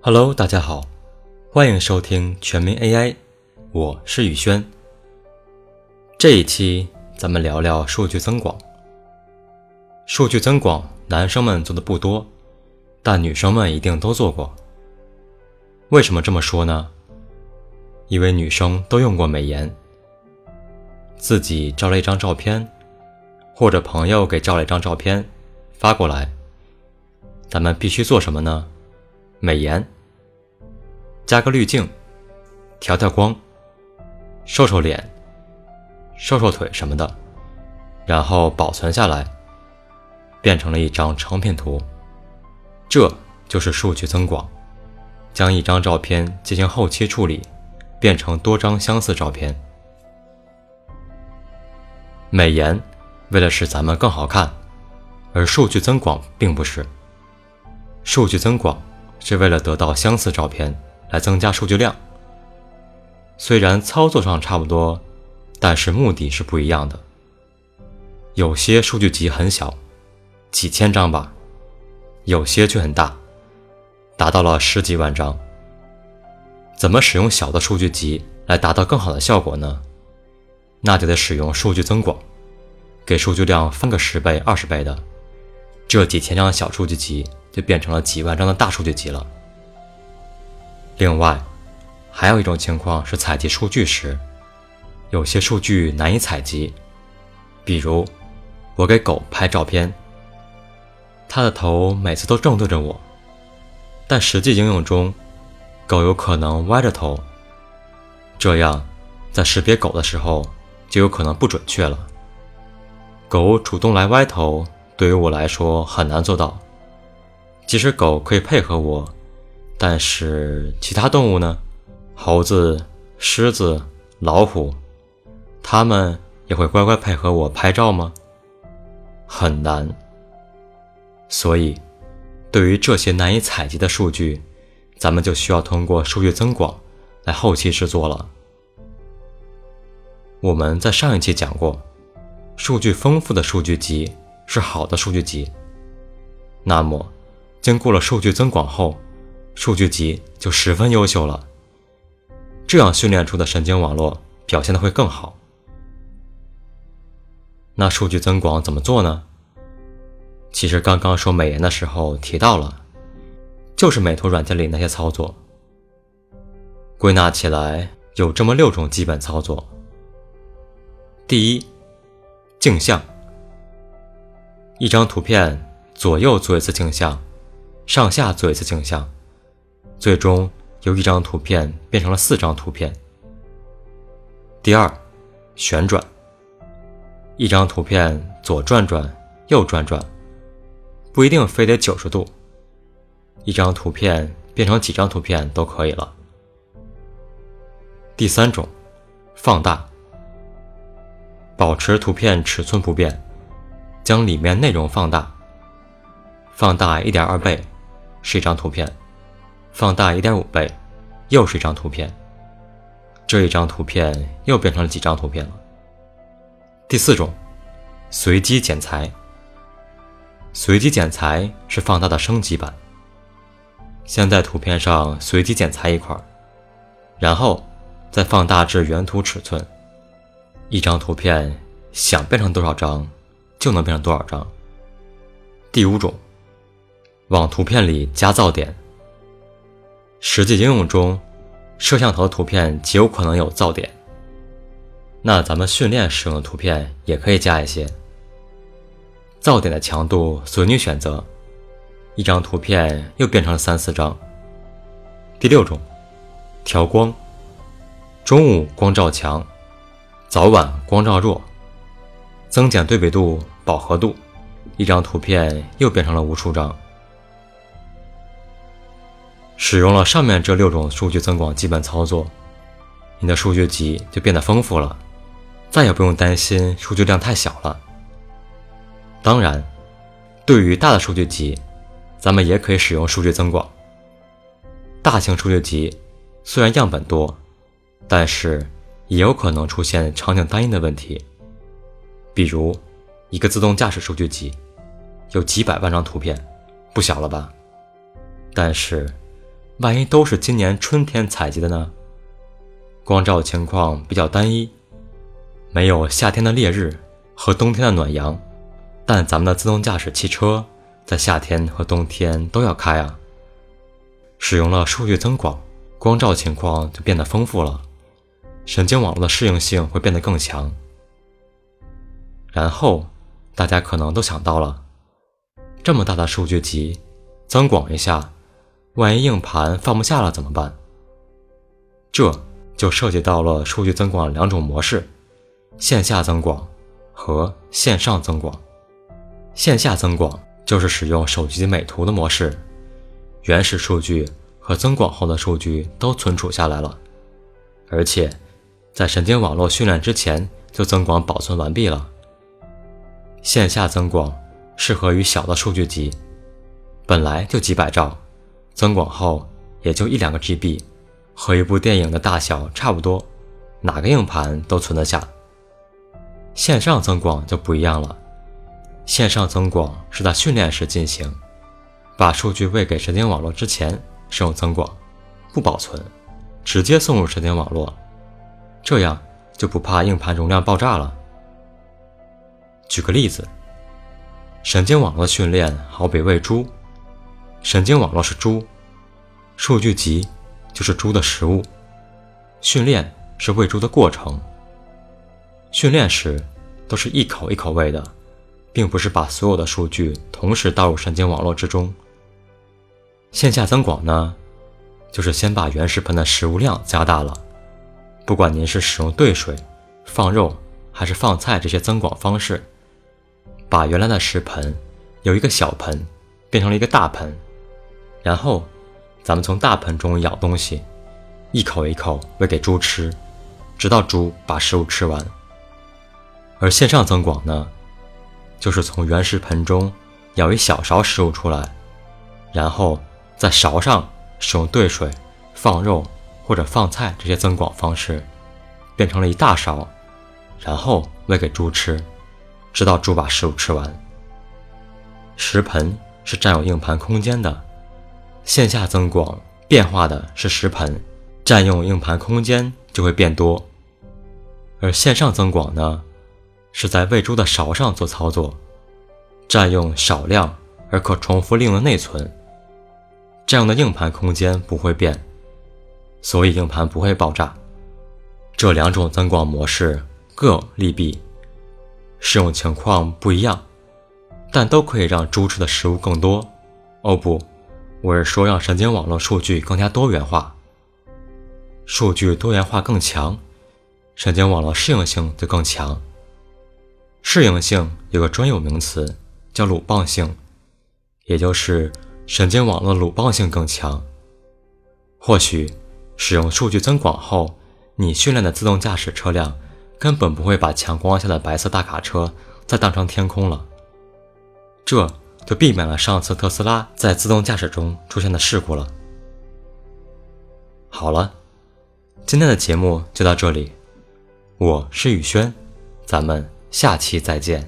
Hello，大家好，欢迎收听全民 AI，我是宇轩。这一期咱们聊聊数据增广。数据增广，男生们做的不多，但女生们一定都做过。为什么这么说呢？因为女生都用过美颜，自己照了一张照片，或者朋友给照了一张照片发过来，咱们必须做什么呢？美颜。加个滤镜，调调光，瘦瘦脸，瘦瘦腿什么的，然后保存下来，变成了一张成品图。这就是数据增广，将一张照片进行后期处理，变成多张相似照片。美颜为了使咱们更好看，而数据增广并不是。数据增广是为了得到相似照片。来增加数据量，虽然操作上差不多，但是目的是不一样的。有些数据集很小，几千张吧；有些却很大，达到了十几万张。怎么使用小的数据集来达到更好的效果呢？那就得使用数据增广，给数据量翻个十倍、二十倍的，这几千张小数据集就变成了几万张的大数据集了。另外，还有一种情况是采集数据时，有些数据难以采集。比如，我给狗拍照片，它的头每次都正对着我，但实际应用中，狗有可能歪着头，这样在识别狗的时候就有可能不准确了。狗主动来歪头，对于我来说很难做到，即使狗可以配合我。但是其他动物呢？猴子、狮子、老虎，它们也会乖乖配合我拍照吗？很难。所以，对于这些难以采集的数据，咱们就需要通过数据增广来后期制作了。我们在上一期讲过，数据丰富的数据集是好的数据集。那么，经过了数据增广后，数据集就十分优秀了，这样训练出的神经网络表现的会更好。那数据增广怎么做呢？其实刚刚说美颜的时候提到了，就是美图软件里那些操作。归纳起来有这么六种基本操作。第一，镜像，一张图片左右做一次镜像，上下做一次镜像。最终由一张图片变成了四张图片。第二，旋转，一张图片左转转，右转转，不一定非得九十度，一张图片变成几张图片都可以了。第三种，放大，保持图片尺寸不变，将里面内容放大，放大一点二倍，是一张图片。放大一点五倍，又是一张图片。这一张图片又变成了几张图片了。第四种，随机剪裁。随机剪裁是放大的升级版。先在图片上随机剪裁一块，然后再放大至原图尺寸。一张图片想变成多少张，就能变成多少张。第五种，往图片里加噪点。实际应用中，摄像头的图片极有可能有噪点。那咱们训练使用的图片也可以加一些噪点的强度，随你选择。一张图片又变成了三四张。第六种，调光，中午光照强，早晚光照弱，增减对比度、饱和度，一张图片又变成了无数张。使用了上面这六种数据增广基本操作，你的数据集就变得丰富了，再也不用担心数据量太小了。当然，对于大的数据集，咱们也可以使用数据增广。大型数据集虽然样本多，但是也有可能出现场景单一的问题，比如一个自动驾驶数据集有几百万张图片，不小了吧？但是。万一都是今年春天采集的呢？光照情况比较单一，没有夏天的烈日和冬天的暖阳，但咱们的自动驾驶汽车在夏天和冬天都要开啊。使用了数据增广，光照情况就变得丰富了，神经网络的适应性会变得更强。然后大家可能都想到了，这么大的数据集，增广一下，万一硬盘放不下了怎么办？这。就涉及到了数据增广两种模式：线下增广和线上增广。线下增广就是使用手机美图的模式，原始数据和增广后的数据都存储下来了，而且在神经网络训练之前就增广保存完毕了。线下增广适合于小的数据集，本来就几百兆，增广后也就一两个 GB。和一部电影的大小差不多，哪个硬盘都存得下。线上增广就不一样了，线上增广是在训练时进行，把数据喂给神经网络之前使用增广，不保存，直接送入神经网络，这样就不怕硬盘容量爆炸了。举个例子，神经网络训练好比喂猪，神经网络是猪，数据集。就是猪的食物，训练是喂猪的过程。训练时都是一口一口喂的，并不是把所有的数据同时倒入神经网络之中。线下增广呢，就是先把原食盆的食物量加大了。不管您是使用兑水、放肉还是放菜这些增广方式，把原来的食盆由一个小盆变成了一个大盆，然后。咱们从大盆中舀东西，一口一口喂给猪吃，直到猪把食物吃完。而线上增广呢，就是从原食盆中舀一小勺食物出来，然后在勺上使用兑水、放肉或者放菜这些增广方式，变成了一大勺，然后喂给猪吃，直到猪把食物吃完。食盆是占有硬盘空间的。线下增广变化的是食盆，占用硬盘空间就会变多；而线上增广呢，是在喂猪的勺上做操作，占用少量而可重复利用的内存，这样的硬盘空间不会变，所以硬盘不会爆炸。这两种增广模式各利弊，适用情况不一样，但都可以让猪吃的食物更多。哦不。我是说，让神经网络数据更加多元化，数据多元化更强，神经网络适应性就更强。适应性有个专有名词叫鲁棒性，也就是神经网络鲁棒性更强。或许使用数据增广后，你训练的自动驾驶车辆根本不会把强光下的白色大卡车再当成天空了。这。就避免了上次特斯拉在自动驾驶中出现的事故了。好了，今天的节目就到这里，我是宇轩，咱们下期再见。